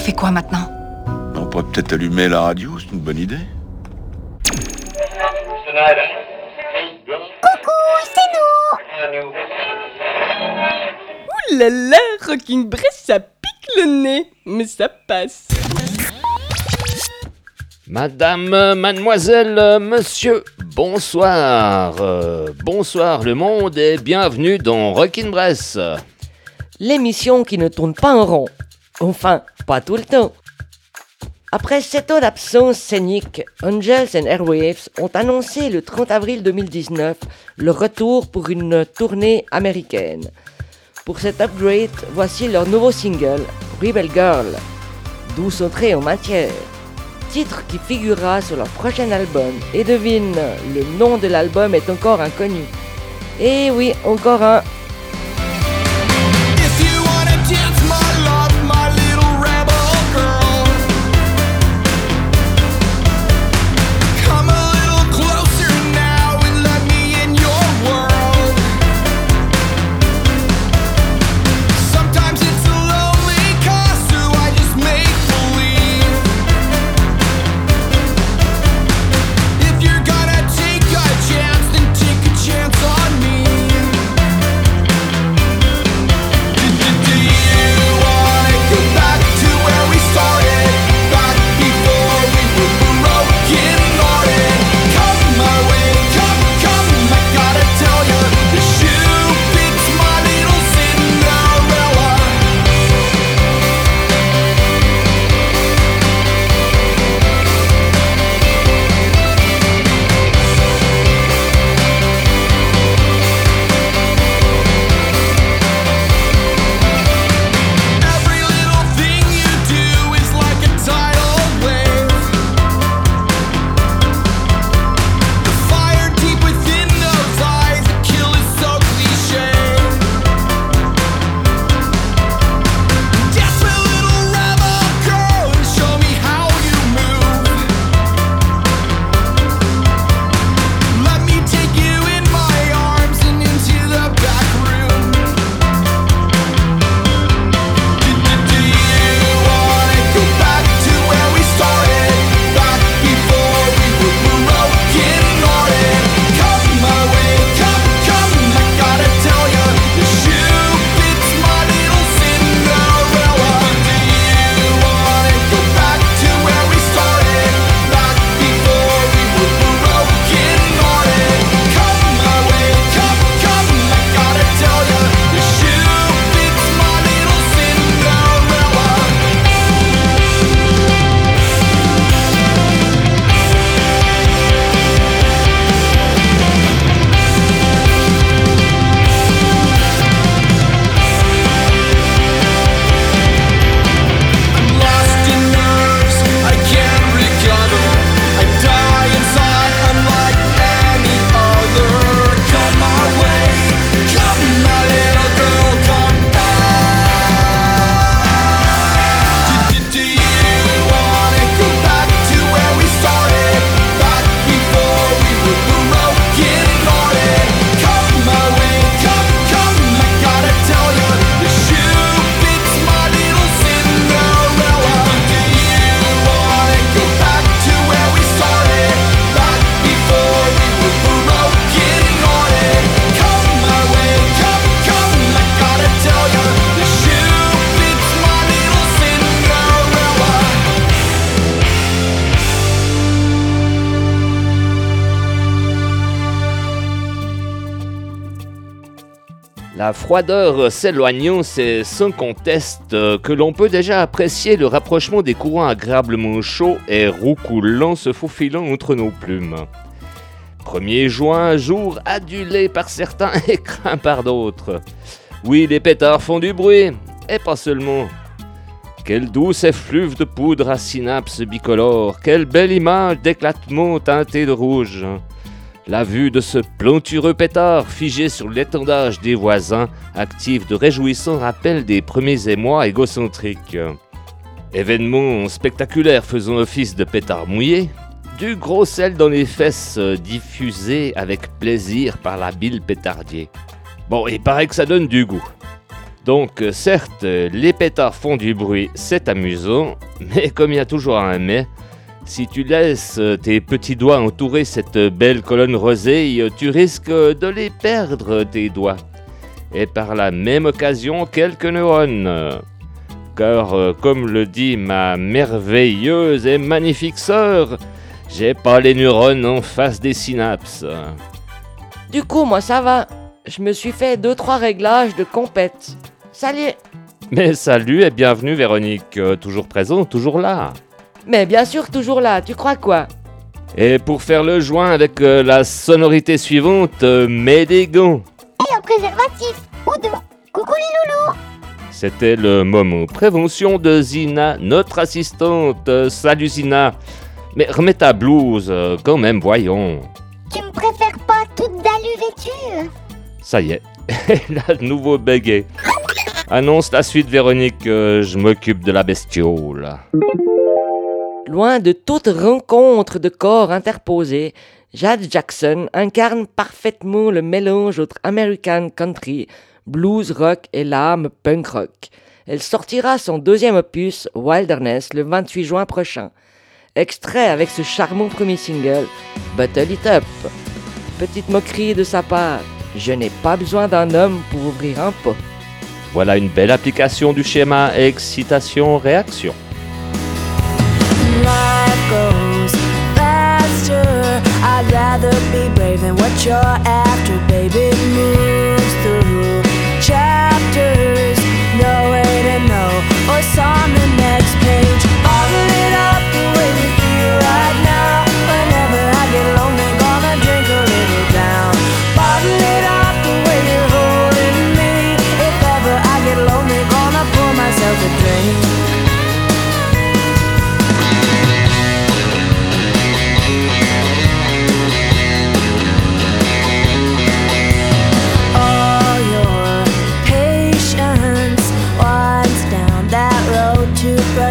fait quoi maintenant On pourrait peut-être allumer la radio, c'est une bonne idée. Coucou, c'est nous Ouh là là, Rocking Bress, ça pique le nez, mais ça passe. Madame, mademoiselle, monsieur, bonsoir. Euh, bonsoir le monde et bienvenue dans Rockin' Bress. L'émission qui ne tourne pas en rond. Enfin, pas tout le temps. Après sept ans d'absence scénique, Angels and Airwaves ont annoncé le 30 avril 2019 le retour pour une tournée américaine. Pour cet upgrade, voici leur nouveau single, Rebel Girl, douce entrée en matière, titre qui figurera sur leur prochain album. Et devine, le nom de l'album est encore inconnu. Et oui, encore un La froideur s'éloignant, c'est sans conteste que l'on peut déjà apprécier le rapprochement des courants agréablement chauds et roucoulants se faufilant entre nos plumes. 1er juin, jour adulé par certains et craint par d'autres. Oui, les pétards font du bruit, et pas seulement. Quelle douce effluve de poudre à synapses bicolores, quelle belle image d'éclatement teinté de rouge. La vue de ce plantureux pétard figé sur l'étendage des voisins active de réjouissants rappels des premiers émois égocentriques. Événement spectaculaire faisant office de pétard mouillé, du gros sel dans les fesses euh, diffusé avec plaisir par la bile pétardier. Bon, il paraît que ça donne du goût. Donc, euh, certes, les pétards font du bruit, c'est amusant, mais comme il y a toujours un mais, si tu laisses euh, tes petits doigts entourer cette belle colonne rosée, tu risques de les perdre, tes doigts. Et par la même occasion, quelques neurones. Car, euh, comme le dit ma merveilleuse et magnifique sœur, j'ai pas les neurones en face des synapses. Du coup, moi ça va. Je me suis fait deux trois réglages de compète. Salut. Mais salut et bienvenue Véronique, Euh, toujours présent, toujours là. Mais bien sûr toujours là. Tu crois quoi? Et pour faire le joint avec euh, la sonorité suivante, euh, mets des gants. Et un préservatif. Ou deux. Coucou les loulous. C'était le moment prévention de Zina, notre assistante. Euh, salut Zina. Mais remets ta blouse, euh, quand même, voyons. Tu me préfères pas toute d'alu vêtue Ça y est, elle a de nouveau bégay. Annonce la suite Véronique, euh, je m'occupe de la bestiole. Loin de toute rencontre de corps interposés, Jade Jackson incarne parfaitement le mélange entre American country, blues rock et l'âme punk rock. Elle sortira son deuxième opus, Wilderness, le 28 juin prochain. Extrait avec ce charmant premier single, Bottle It Up. Petite moquerie de sa part, je n'ai pas besoin d'un homme pour ouvrir un pot. Voilà une belle application du schéma excitation-réaction. Life goes faster. I'd rather be brave than what you're after, baby. Moves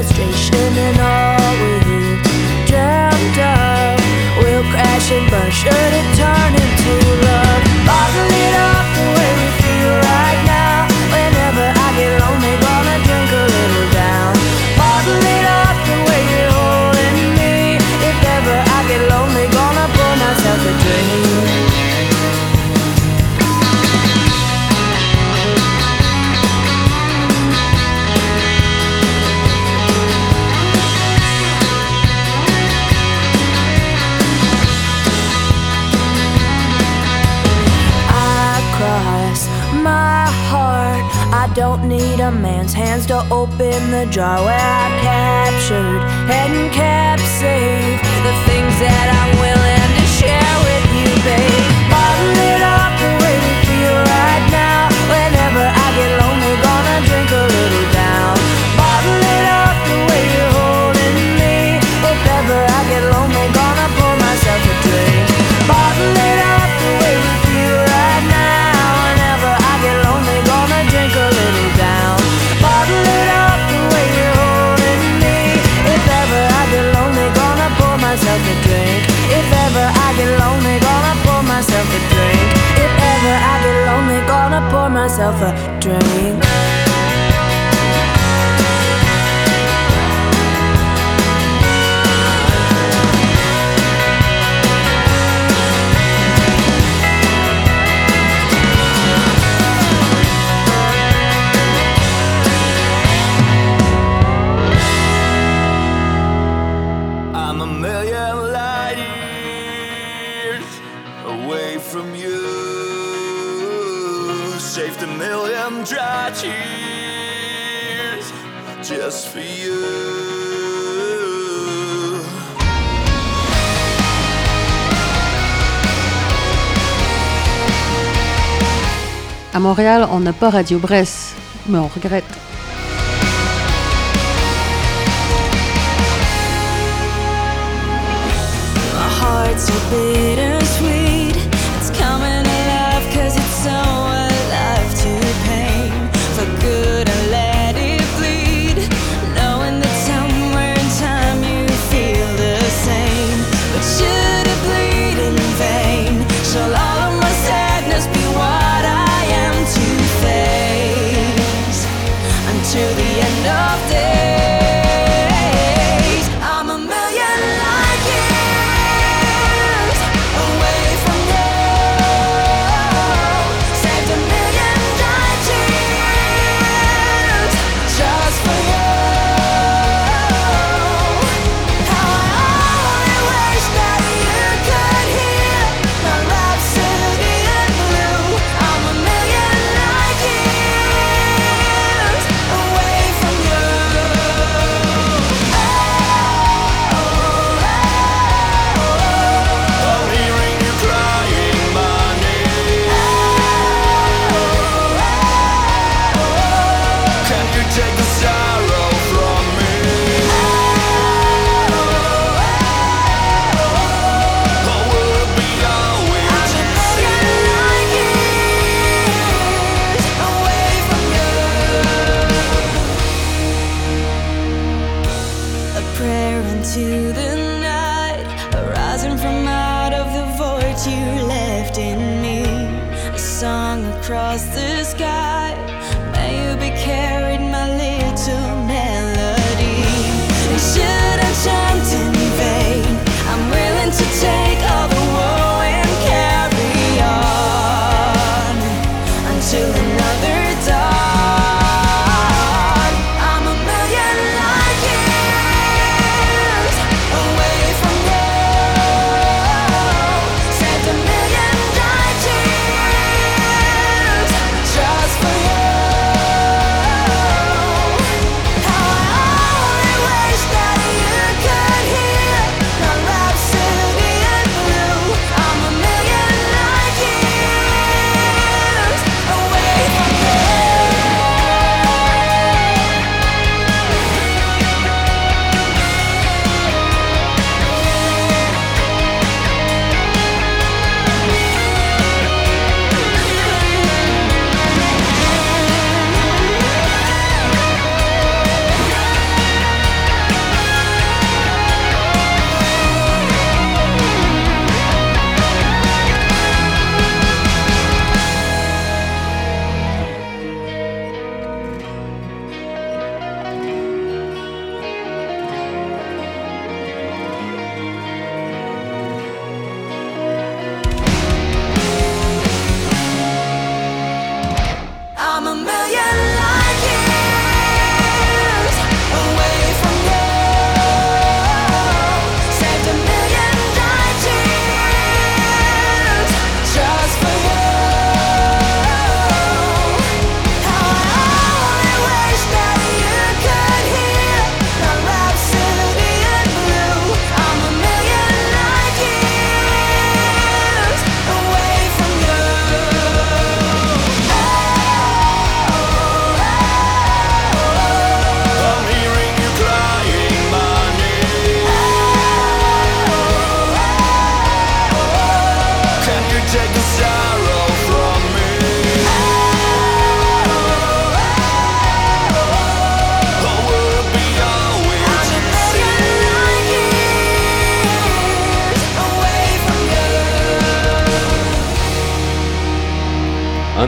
frustration and all we dreamt of will crash and burn should it turn into love man's hands to open the jar where I've captured and kept safe the things that I'm willing myself a drink. I'm a million light years away from you. Saved a million dry tears just for you. À Montréal, on n'a pas Radio Bresse, mais on regrette. Heart's.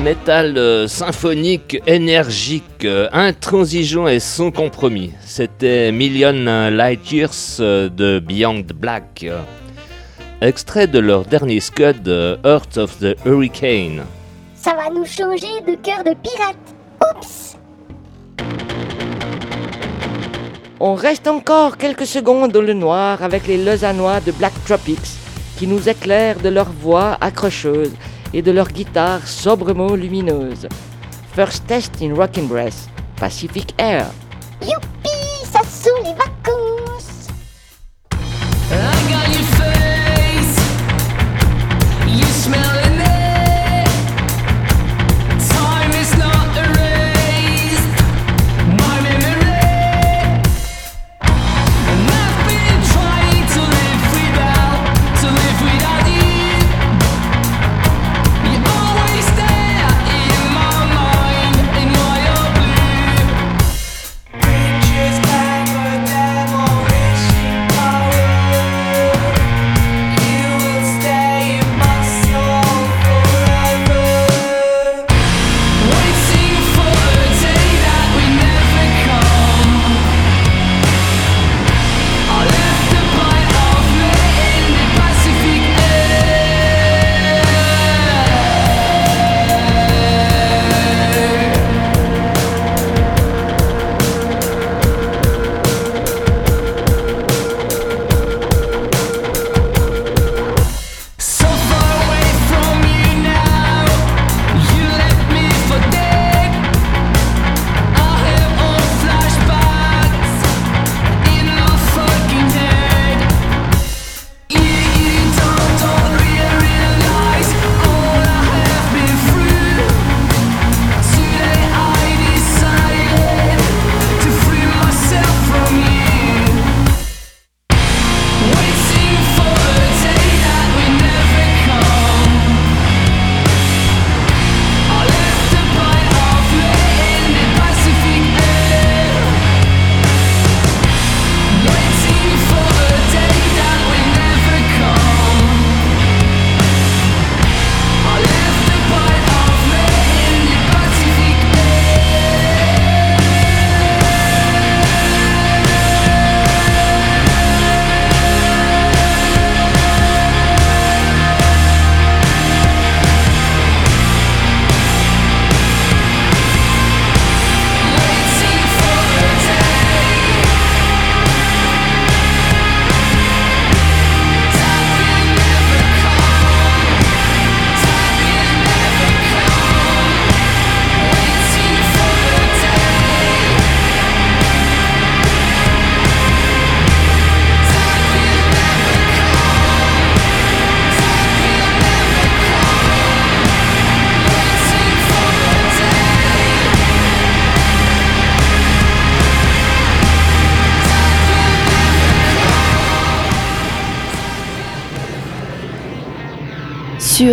métal euh, symphonique, énergique, euh, intransigeant et sans compromis. C'était Million Light Years euh, de Beyond Black. Extrait de leur dernier scud, Heart of the Hurricane. Ça va nous changer de cœur de pirate. Oups On reste encore quelques secondes dans le noir avec les Lausannois de Black Tropics qui nous éclairent de leur voix accrocheuse et de leur guitare sobrement lumineuse. First Test in Rockin' Breath, Pacific Air. Youpi, ça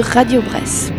Radio Bresse.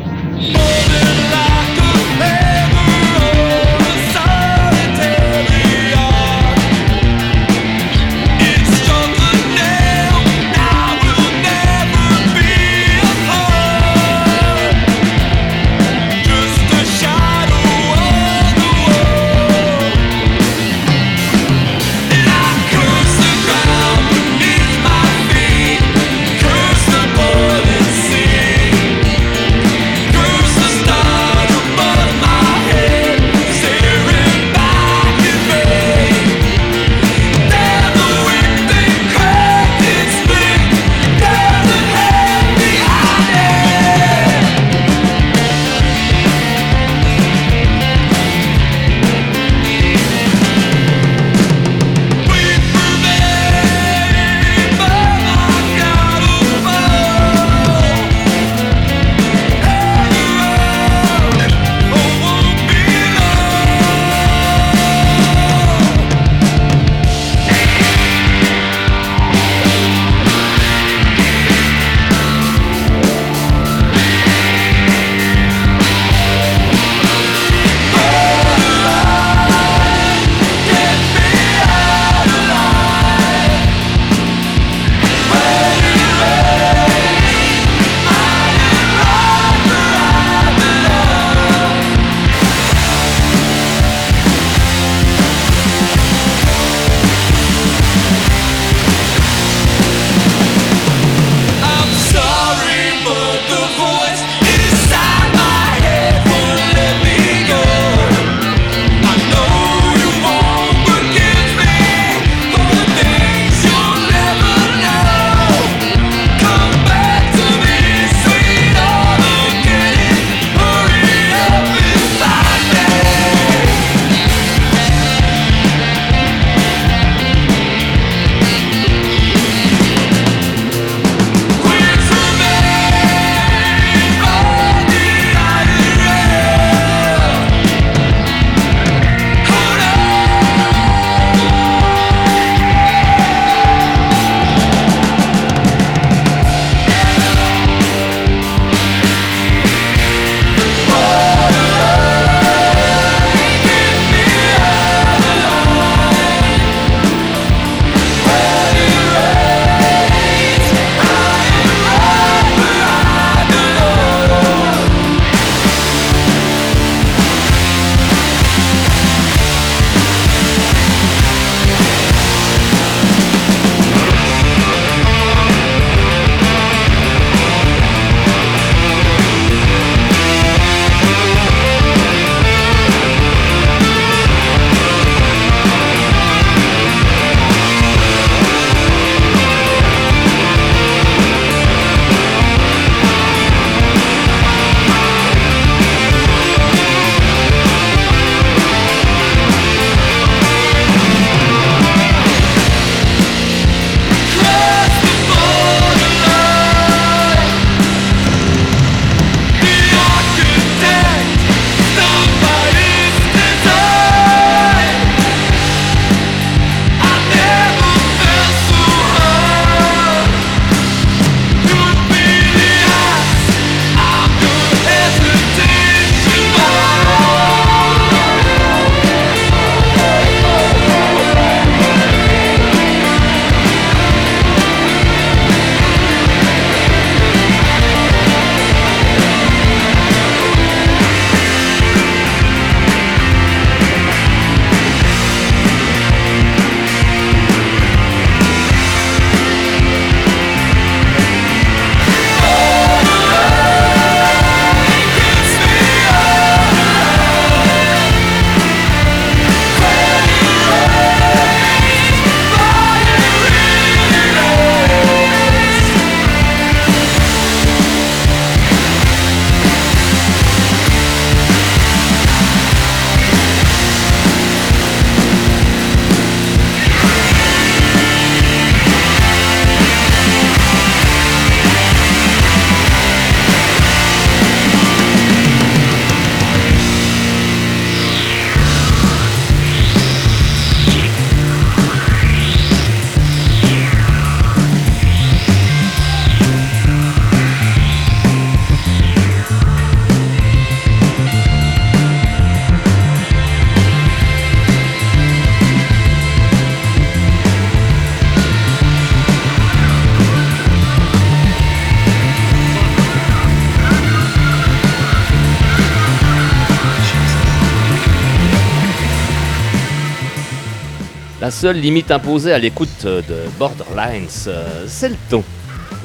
seule limite imposée à l'écoute de Borderlines, euh, c'est le ton.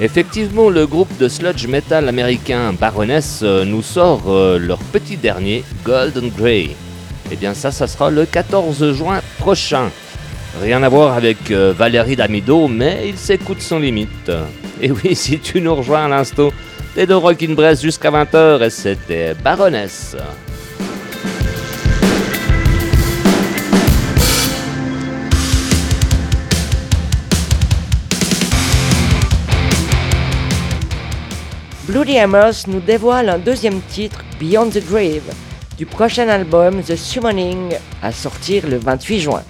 Effectivement, le groupe de sludge metal américain Baroness euh, nous sort euh, leur petit dernier, Golden Grey. Et bien ça, ça sera le 14 juin prochain. Rien à voir avec Valérie D'Amido, mais il s'écoute sans limite. Et oui, si tu nous rejoins à l'instant, t'es de Rockin' Brest jusqu'à 20h et c'était Baroness. Bloody Hammers nous dévoile un deuxième titre, Beyond the Grave, du prochain album The Summoning, à sortir le 28 juin.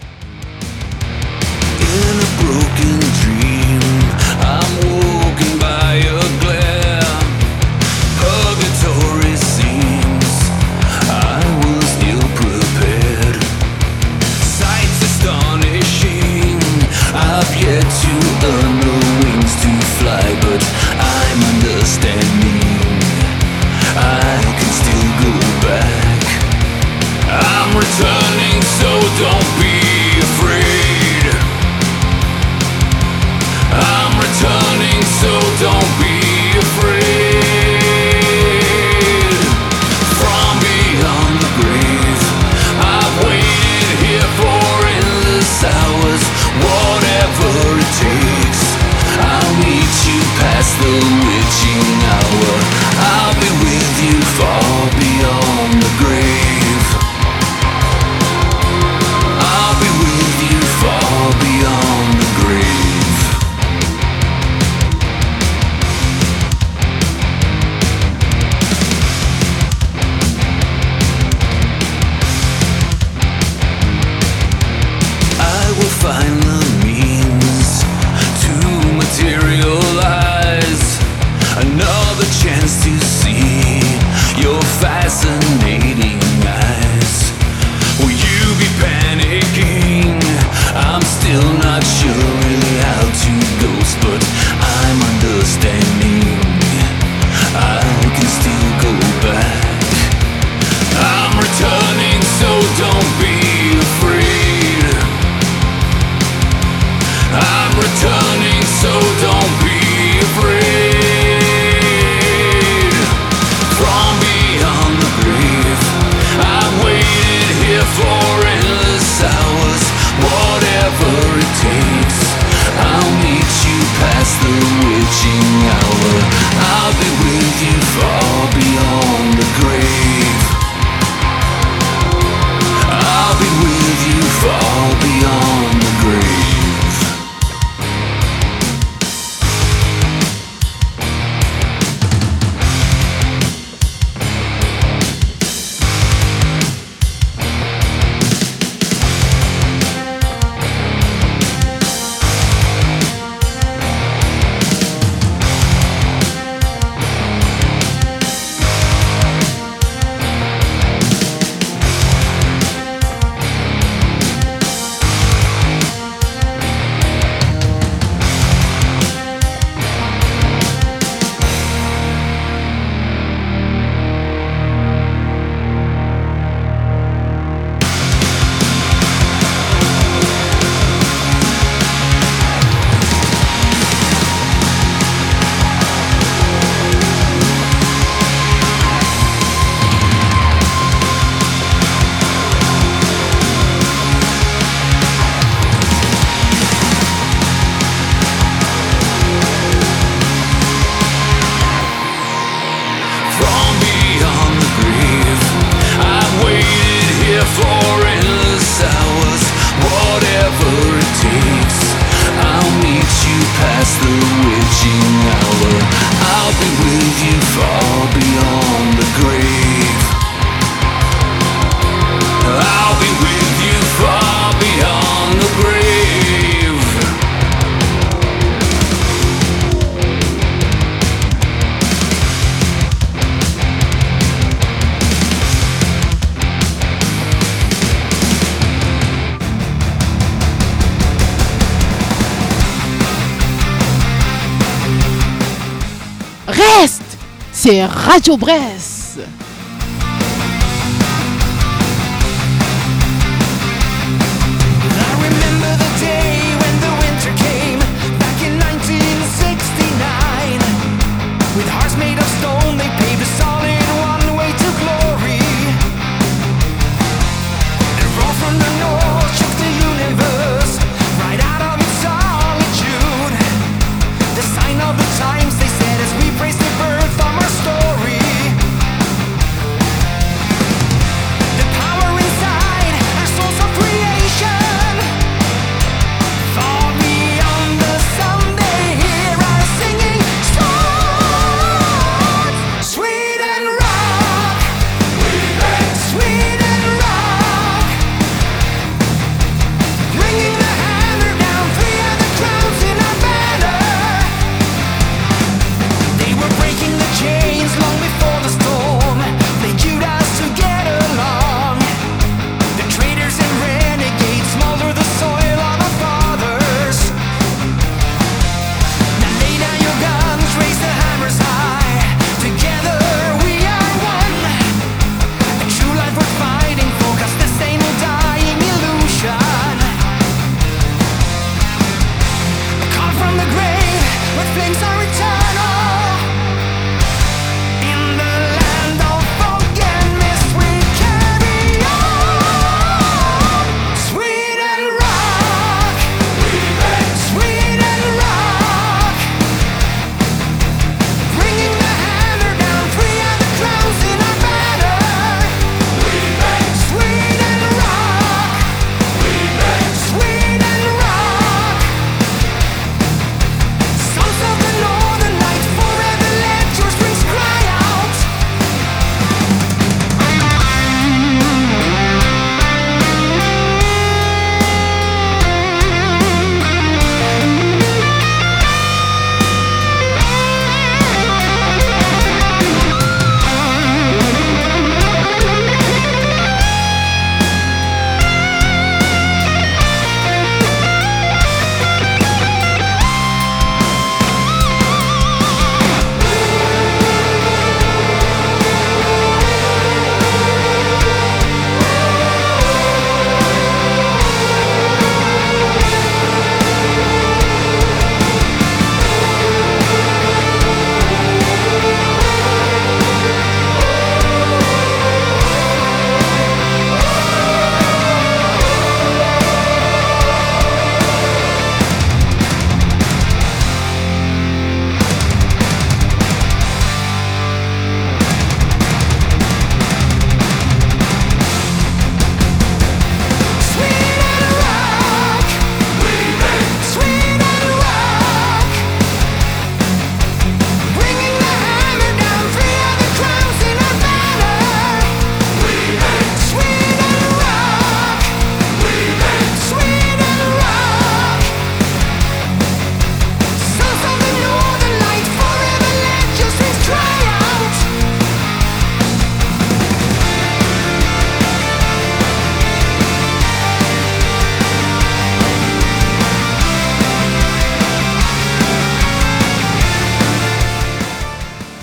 C'est Radio Brest.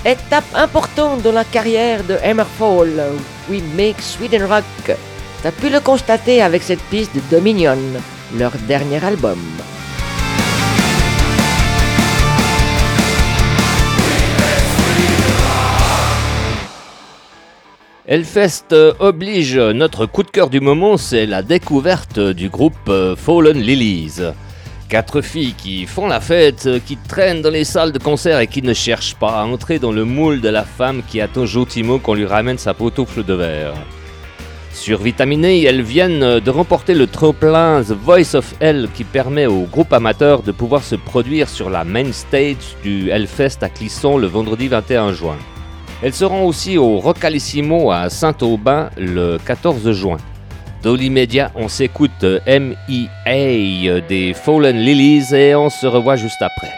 Étape importante dans la carrière de Hammerfall, We Make Sweden Rock. T'as pu le constater avec cette piste de Dominion, leur dernier album. Hellfest euh, oblige, notre coup de cœur du moment, c'est la découverte du groupe euh, Fallen Lilies. Quatre filles qui font la fête, qui traînent dans les salles de concert et qui ne cherchent pas à entrer dans le moule de la femme qui attend gentiment qu'on lui ramène sa pantoufle de verre. Survitaminées, elles viennent de remporter le tremplin The Voice of Hell qui permet au groupe amateur de pouvoir se produire sur la main stage du Hellfest à Clisson le vendredi 21 juin. Elles seront aussi au Rocalissimo à Saint-Aubin le 14 juin. Dans l'immédiat, on s'écoute M.I.A. des Fallen Lilies et on se revoit juste après.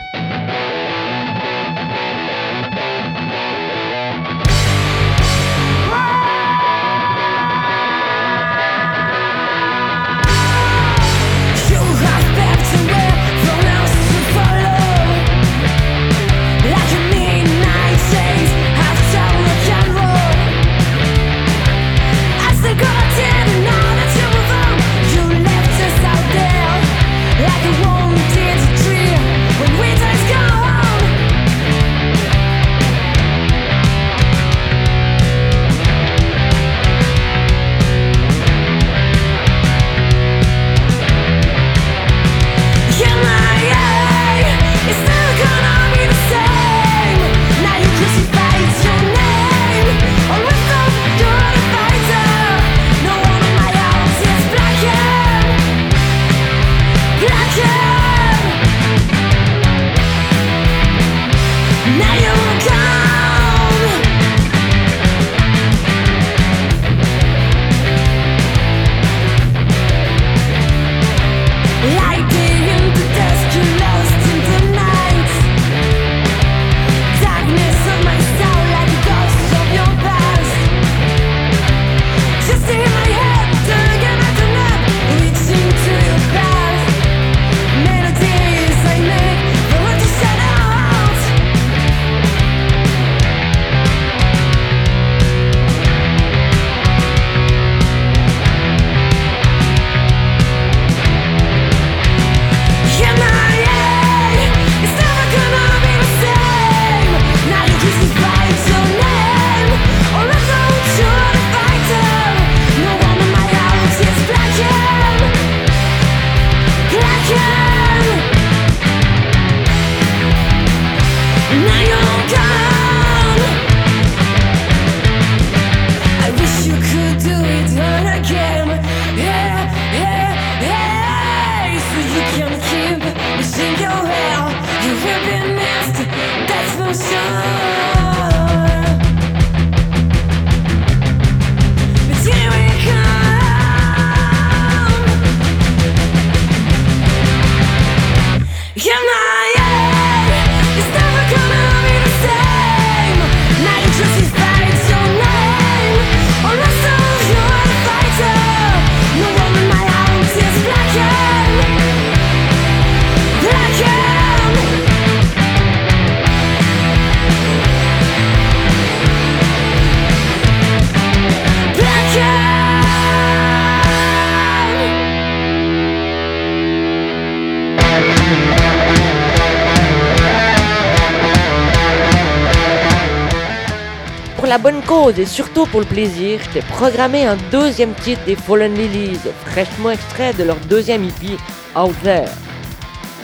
La bonne cause et surtout pour le plaisir, je t'ai programmé un deuxième titre des Fallen Lilies, fraîchement extrait de leur deuxième EP, Out There.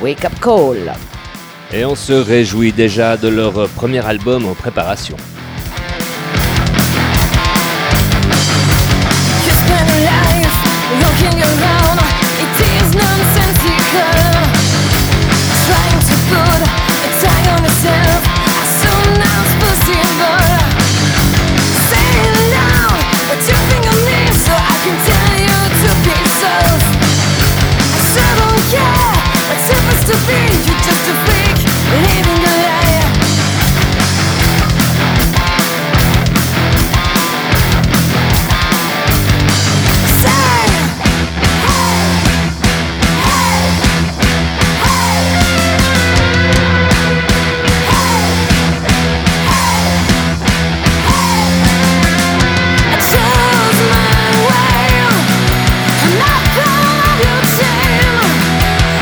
Wake Up Call. Et on se réjouit déjà de leur premier album en préparation.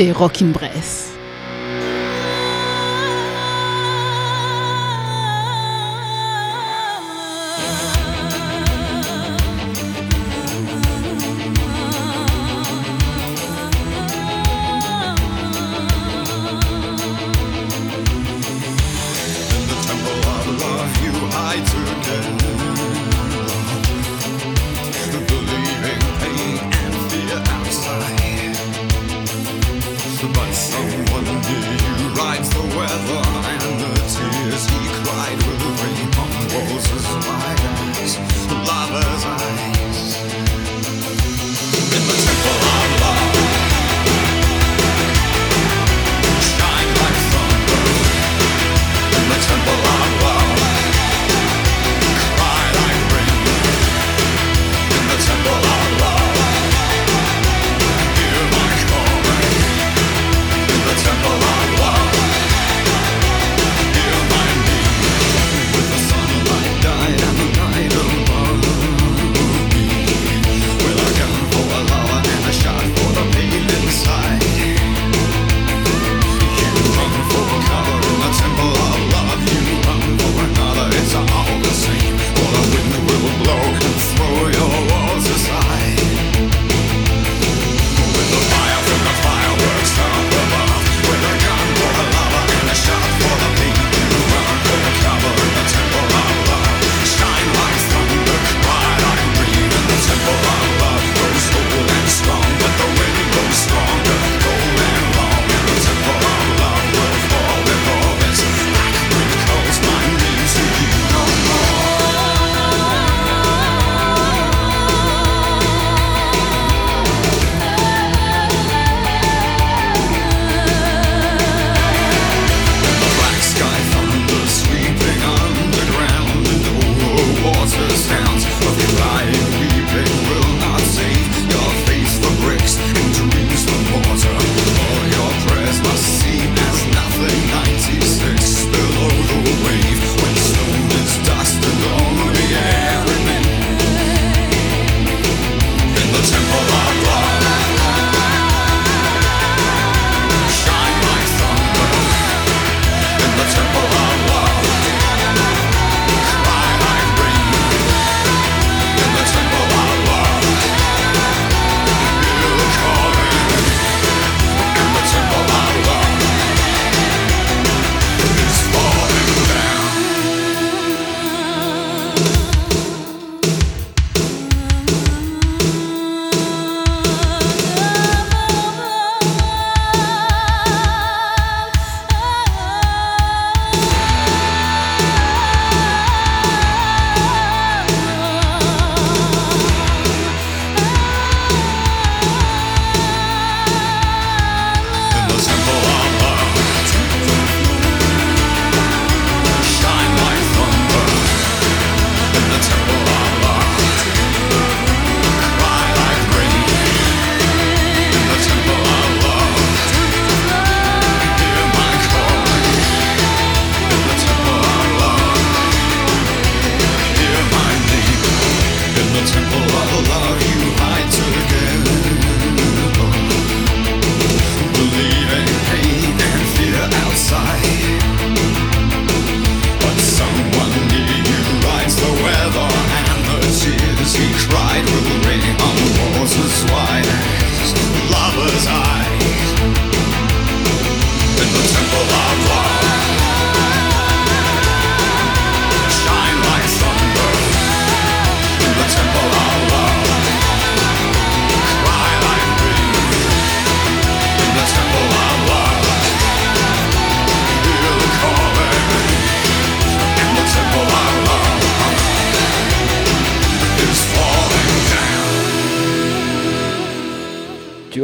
C'est Rockin'.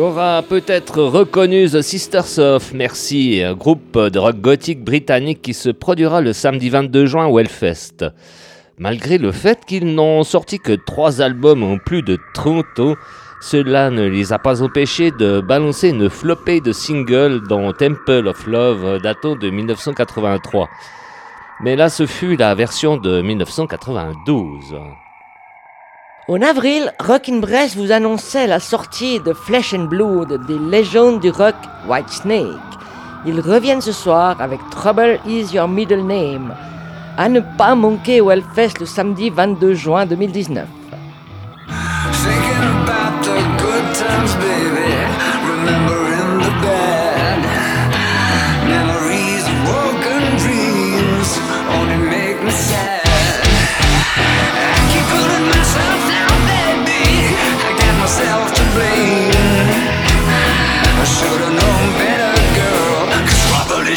aura peut-être reconnu The Sisters of Mercy, groupe de rock gothique britannique qui se produira le samedi 22 juin au Hellfest. Malgré le fait qu'ils n'ont sorti que trois albums en plus de 30 ans, cela ne les a pas empêchés de balancer une flopée de singles dans Temple of Love datant de 1983. Mais là, ce fut la version de 1992. En avril, Rockin' Brest vous annonçait la sortie de Flesh and Blood des légendes du rock White Snake. Ils reviennent ce soir avec Trouble is Your Middle Name, à ne pas manquer au Hellfest le samedi 22 juin 2019.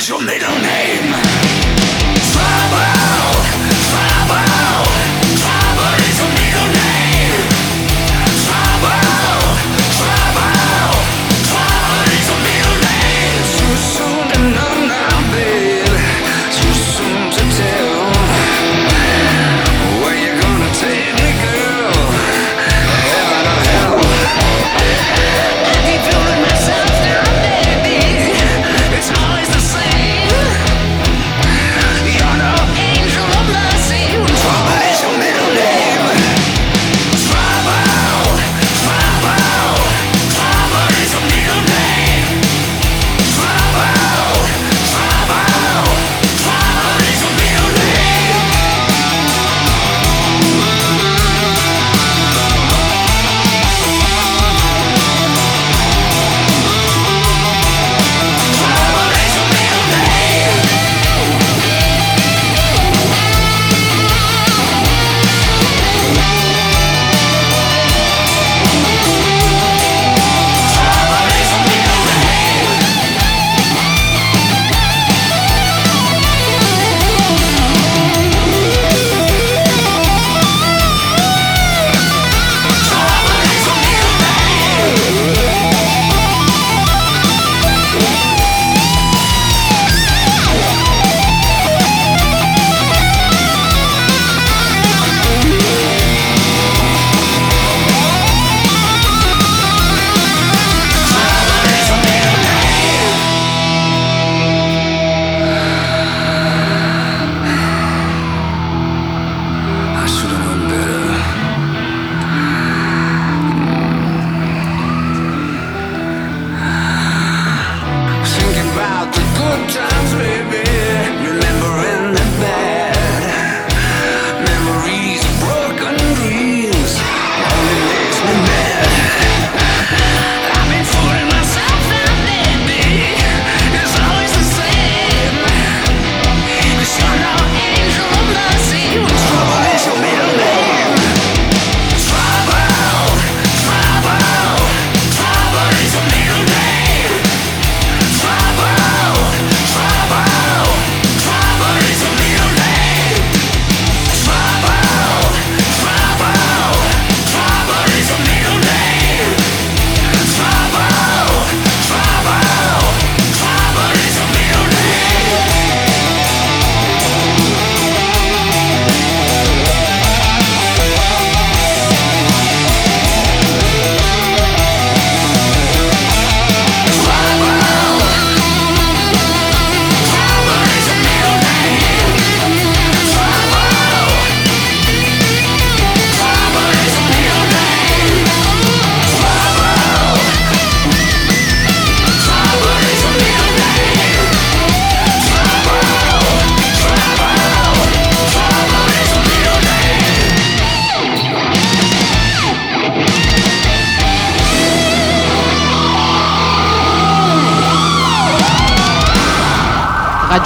your middle name.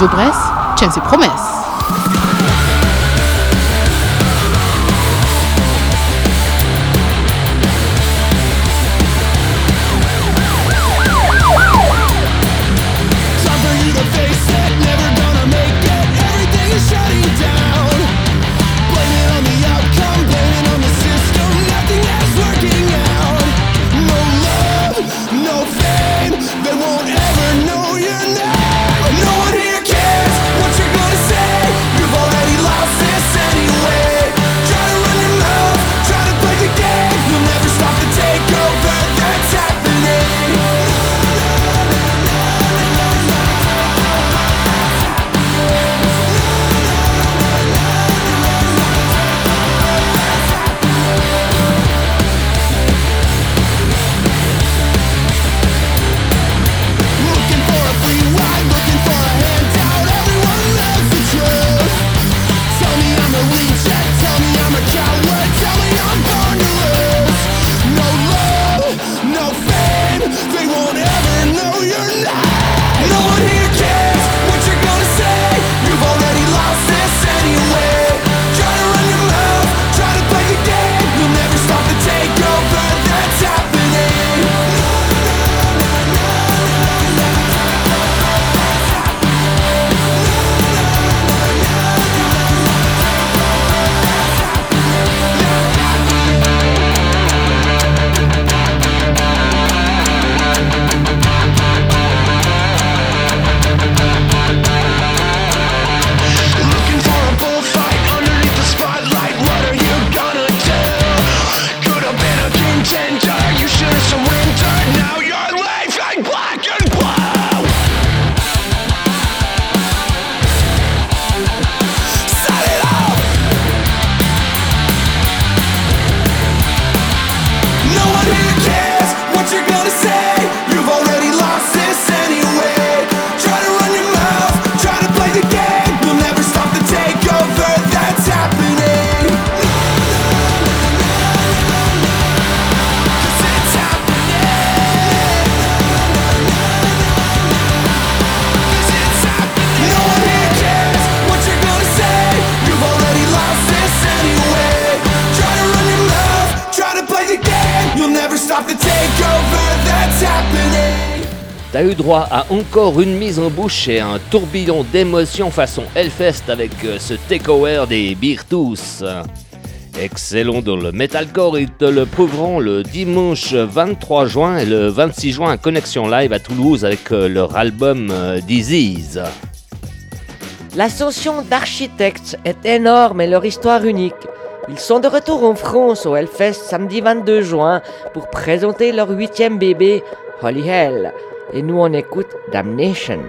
de Bresse tient ses promesses. T'as eu droit à encore une mise en bouche et un tourbillon d'émotions façon Hellfest avec euh, ce takeover des Beer Tous. Excellent dans le metalcore, ils te le prouveront le dimanche 23 juin et le 26 juin à Connexion Live à Toulouse avec euh, leur album euh, Disease. L'ascension d'architectes est énorme et leur histoire unique. Ils sont de retour en France au Hellfest samedi 22 juin pour présenter leur huitième bébé, Holy Hell et nous on écoute Damnation.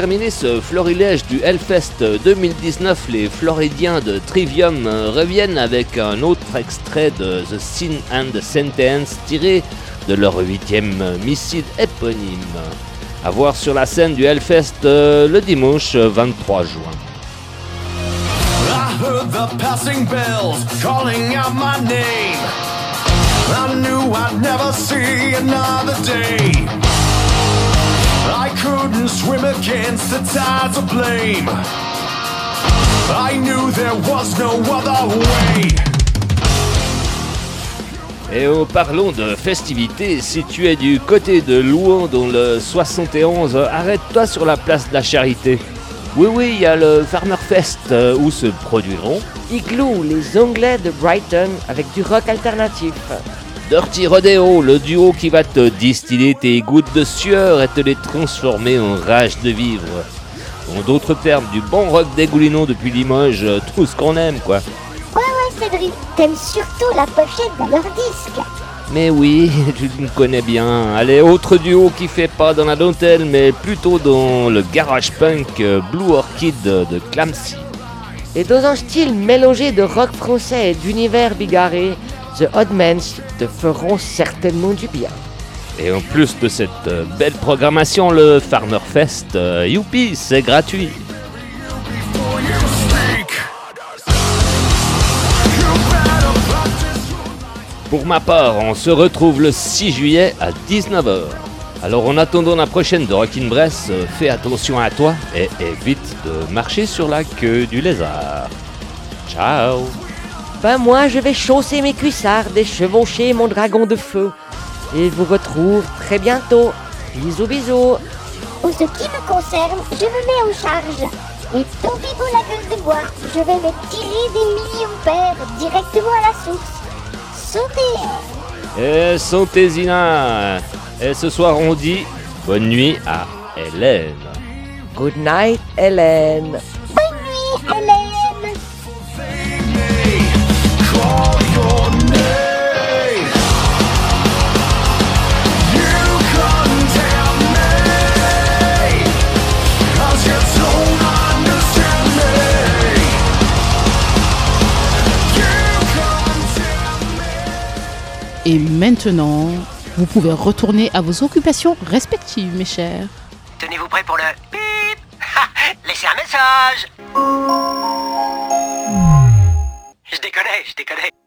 Terminer ce florilège du Hellfest 2019, les Floridiens de Trivium reviennent avec un autre extrait de The Sin and the Sentence tiré de leur huitième missile éponyme. À voir sur la scène du Hellfest euh, le dimanche 23 juin. I couldn't swim against the tides of blame. I knew there was no other way. Et oh, parlons de festivités, si tu es du côté de Louan dans le 71, arrête-toi sur la place de la Charité. Oui, oui, il y a le Farmer Fest euh, où se produiront Igloo, les Anglais de Brighton avec du rock alternatif. Dirty Rodeo, le duo qui va te distiller tes gouttes de sueur et te les transformer en rage de vivre. En d'autres termes, du bon rock dégoulinant depuis Limoges, euh, tout ce qu'on aime quoi. Ouais, ouais, Cédric, t'aimes surtout la pochette de leur disque. Mais oui, tu me connais bien. Allez, autre duo qui fait pas dans la dentelle, mais plutôt dans le garage punk euh, Blue Orchid de Clamsy. Et dans un style mélangé de rock français et d'univers bigarré, The Oddmans te feront certainement du bien. Et en plus de cette euh, belle programmation, le Farmer Fest, euh, youpi, c'est gratuit. Pour ma part, on se retrouve le 6 juillet à 19h. Alors en attendant la prochaine de Rockin' Bress, euh, fais attention à toi et évite de marcher sur la queue du lézard. Ciao Ben moi, je vais chausser mes cuissards et chevaucher mon dragon de feu. Et vous retrouve très bientôt. Bisous bisous. Pour ce qui me concerne, je me mets en charge. Et tant pis pour la gueule de bois, je vais me tirer des millions directement à la source. Sautez Et santé Zina Et ce soir on dit bonne nuit à Hélène. Good night, Hélène. Et maintenant, vous pouvez retourner à vos occupations respectives, mes chers. Tenez-vous prêts pour le Ha Laissez un message Je déconne, je déconne.